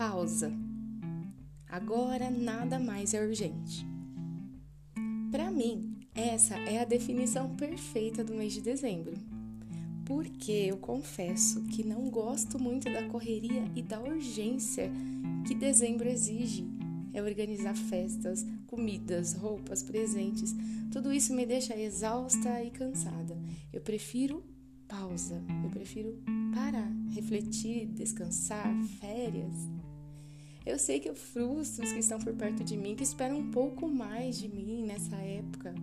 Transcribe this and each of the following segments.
pausa. Agora nada mais é urgente. Para mim, essa é a definição perfeita do mês de dezembro. Porque eu confesso que não gosto muito da correria e da urgência que dezembro exige. É organizar festas, comidas, roupas, presentes. Tudo isso me deixa exausta e cansada. Eu prefiro pausa. Eu prefiro parar, refletir, descansar, férias. Eu sei que eu frustro os que estão por perto de mim, que esperam um pouco mais de mim nessa época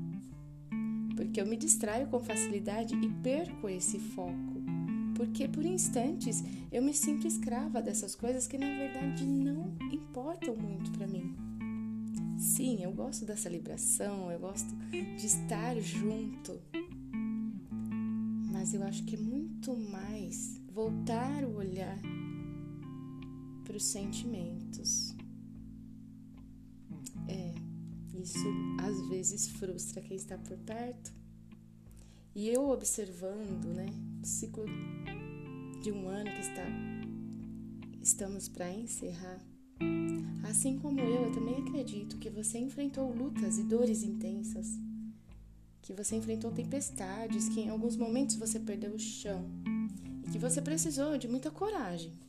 porque eu me distraio com facilidade e perco esse foco. Porque por instantes eu me sinto escrava dessas coisas que na verdade não importam muito para mim. Sim, eu gosto da celebração, eu gosto de estar junto. Mas eu acho que é muito mais voltar o olhar para os sentimentos. É, isso às vezes frustra quem está por perto. E eu observando, né, o ciclo de um ano que está estamos para encerrar. Assim como eu, eu também acredito que você enfrentou lutas e dores intensas, que você enfrentou tempestades, que em alguns momentos você perdeu o chão e que você precisou de muita coragem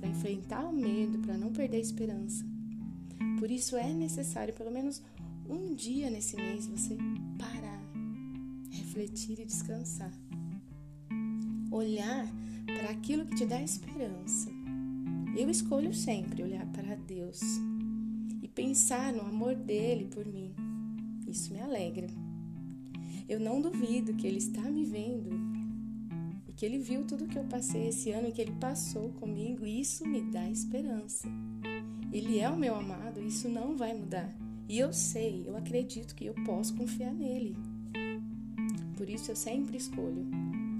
para enfrentar o medo, para não perder a esperança. Por isso é necessário pelo menos um dia nesse mês você parar, refletir e descansar. Olhar para aquilo que te dá esperança. Eu escolho sempre olhar para Deus e pensar no amor dele por mim. Isso me alegra. Eu não duvido que ele está me vendo que ele viu tudo que eu passei esse ano e que ele passou comigo, e isso me dá esperança. Ele é o meu amado, isso não vai mudar. E eu sei, eu acredito que eu posso confiar nele. Por isso eu sempre escolho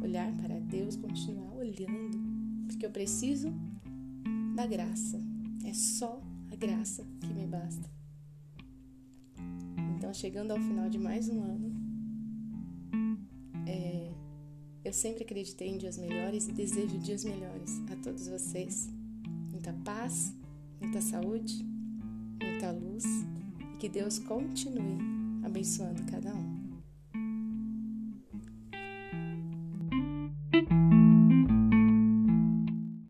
olhar para Deus, continuar olhando, porque eu preciso da graça. É só a graça que me basta. Então, chegando ao final de mais um ano, eu sempre acreditei em dias melhores e desejo dias melhores a todos vocês. Muita paz, muita saúde, muita luz que Deus continue abençoando cada um.